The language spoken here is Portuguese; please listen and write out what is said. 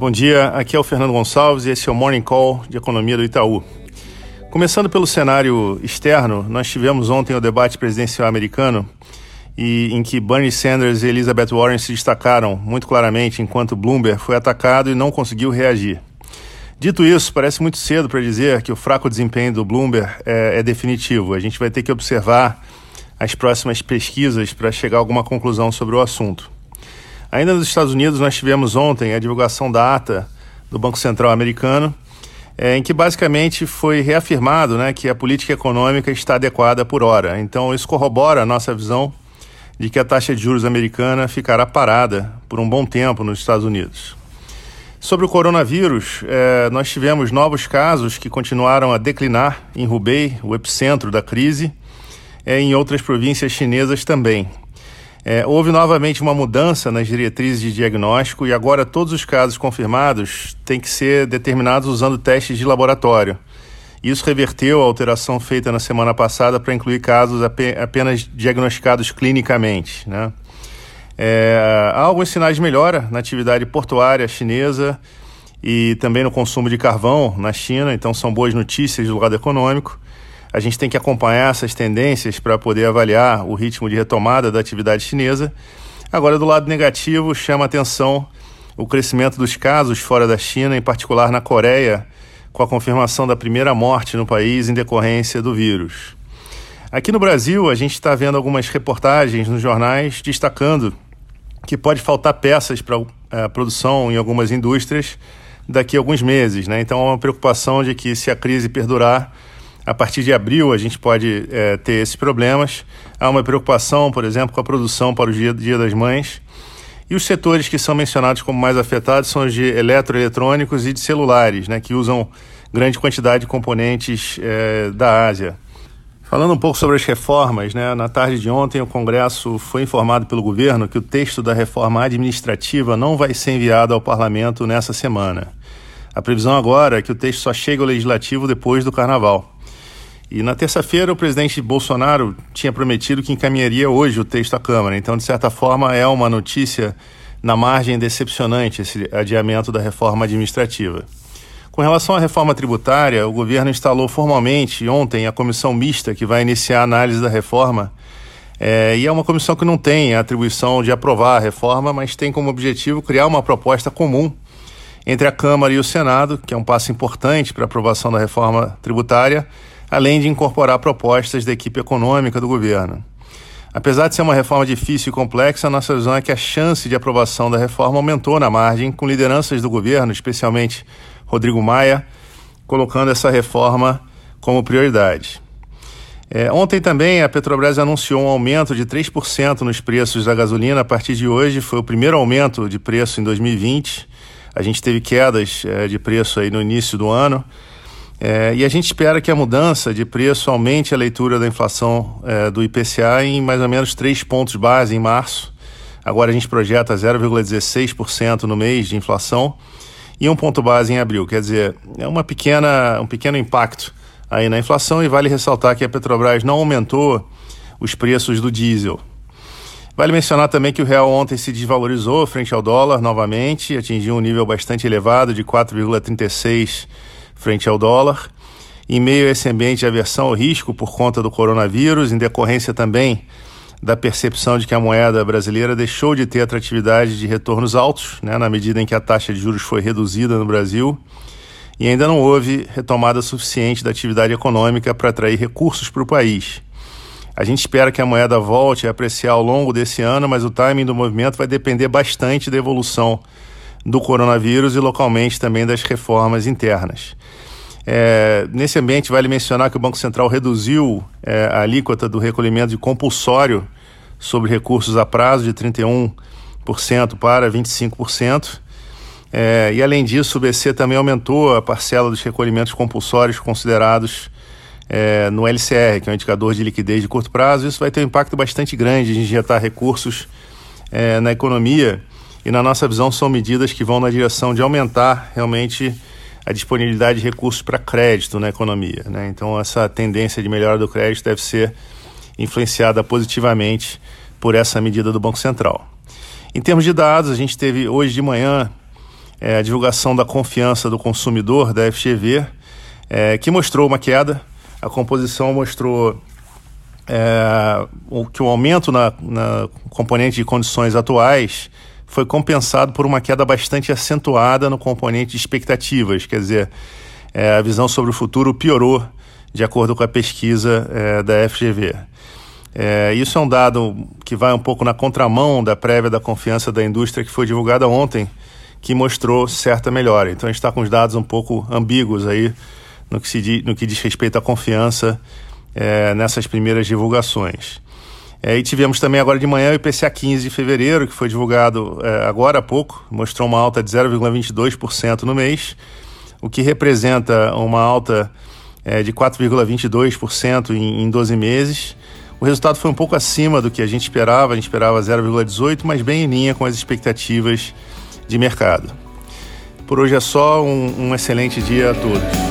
Bom dia, aqui é o Fernando Gonçalves e esse é o Morning Call de Economia do Itaú. Começando pelo cenário externo, nós tivemos ontem o debate presidencial americano e em que Bernie Sanders e Elizabeth Warren se destacaram muito claramente, enquanto Bloomberg foi atacado e não conseguiu reagir. Dito isso, parece muito cedo para dizer que o fraco desempenho do Bloomberg é, é definitivo. A gente vai ter que observar as próximas pesquisas para chegar a alguma conclusão sobre o assunto. Ainda nos Estados Unidos, nós tivemos ontem a divulgação da ata do Banco Central americano, é, em que basicamente foi reafirmado né, que a política econômica está adequada por hora. Então, isso corrobora a nossa visão de que a taxa de juros americana ficará parada por um bom tempo nos Estados Unidos. Sobre o coronavírus, é, nós tivemos novos casos que continuaram a declinar em Hubei, o epicentro da crise, é, em outras províncias chinesas também. É, houve novamente uma mudança nas diretrizes de diagnóstico e agora todos os casos confirmados têm que ser determinados usando testes de laboratório. Isso reverteu a alteração feita na semana passada para incluir casos apenas diagnosticados clinicamente. Né? É, há alguns sinais de melhora na atividade portuária chinesa e também no consumo de carvão na China, então são boas notícias do lado econômico. A gente tem que acompanhar essas tendências para poder avaliar o ritmo de retomada da atividade chinesa. Agora, do lado negativo, chama atenção o crescimento dos casos fora da China, em particular na Coreia, com a confirmação da primeira morte no país em decorrência do vírus. Aqui no Brasil, a gente está vendo algumas reportagens nos jornais destacando que pode faltar peças para a é, produção em algumas indústrias daqui a alguns meses. Né? Então, há uma preocupação de que, se a crise perdurar, a partir de abril a gente pode é, ter esses problemas. Há uma preocupação, por exemplo, com a produção para o dia, dia das mães. E os setores que são mencionados como mais afetados são os de eletroeletrônicos e de celulares, né, que usam grande quantidade de componentes é, da Ásia. Falando um pouco sobre as reformas, né, na tarde de ontem o Congresso foi informado pelo governo que o texto da reforma administrativa não vai ser enviado ao parlamento nessa semana. A previsão agora é que o texto só chegue ao legislativo depois do carnaval. E na terça-feira o presidente Bolsonaro tinha prometido que encaminharia hoje o texto à Câmara. Então, de certa forma, é uma notícia na margem decepcionante esse adiamento da reforma administrativa. Com relação à reforma tributária, o governo instalou formalmente ontem a comissão mista que vai iniciar a análise da reforma. É, e é uma comissão que não tem a atribuição de aprovar a reforma, mas tem como objetivo criar uma proposta comum entre a Câmara e o Senado, que é um passo importante para a aprovação da reforma tributária além de incorporar propostas da equipe econômica do governo. Apesar de ser uma reforma difícil e complexa, a nossa visão é que a chance de aprovação da reforma aumentou na margem, com lideranças do governo, especialmente Rodrigo Maia, colocando essa reforma como prioridade. É, ontem também a Petrobras anunciou um aumento de 3% nos preços da gasolina a partir de hoje. Foi o primeiro aumento de preço em 2020. A gente teve quedas é, de preço aí no início do ano. É, e a gente espera que a mudança de preço aumente a leitura da inflação é, do IPCA em mais ou menos 3 pontos base em março. Agora a gente projeta 0,16% no mês de inflação e um ponto base em abril. Quer dizer, é uma pequena, um pequeno impacto aí na inflação e vale ressaltar que a Petrobras não aumentou os preços do diesel. Vale mencionar também que o real ontem se desvalorizou frente ao dólar novamente, atingiu um nível bastante elevado de 4,36 frente ao dólar. Em meio a esse ambiente de aversão ao risco por conta do coronavírus, em decorrência também da percepção de que a moeda brasileira deixou de ter atratividade de retornos altos, né, na medida em que a taxa de juros foi reduzida no Brasil, e ainda não houve retomada suficiente da atividade econômica para atrair recursos para o país. A gente espera que a moeda volte a apreciar ao longo desse ano, mas o timing do movimento vai depender bastante da evolução do coronavírus e localmente também das reformas internas. É, nesse ambiente, vale mencionar que o Banco Central reduziu é, a alíquota do recolhimento de compulsório sobre recursos a prazo de 31% para 25%. É, e além disso, o BC também aumentou a parcela dos recolhimentos compulsórios considerados é, no LCR, que é um indicador de liquidez de curto prazo. Isso vai ter um impacto bastante grande de injetar recursos é, na economia e na nossa visão são medidas que vão na direção de aumentar realmente a disponibilidade de recursos para crédito na economia. Né? Então essa tendência de melhora do crédito deve ser influenciada positivamente por essa medida do Banco Central. Em termos de dados, a gente teve hoje de manhã é a divulgação da confiança do consumidor, da FGV, é, que mostrou uma queda. A composição mostrou é, que o aumento na, na componente de condições atuais foi compensado por uma queda bastante acentuada no componente de expectativas, quer dizer, é, a visão sobre o futuro piorou de acordo com a pesquisa é, da FGV. É, isso é um dado que vai um pouco na contramão da prévia da confiança da indústria que foi divulgada ontem, que mostrou certa melhora. Então a gente está com os dados um pouco ambíguos aí no que, se, no que diz respeito à confiança é, nessas primeiras divulgações. É, e tivemos também agora de manhã o IPCA 15 de fevereiro, que foi divulgado é, agora há pouco, mostrou uma alta de 0,22% no mês, o que representa uma alta é, de 4,22% em, em 12 meses. O resultado foi um pouco acima do que a gente esperava, a gente esperava 0,18%, mas bem em linha com as expectativas de mercado. Por hoje é só, um, um excelente dia a todos.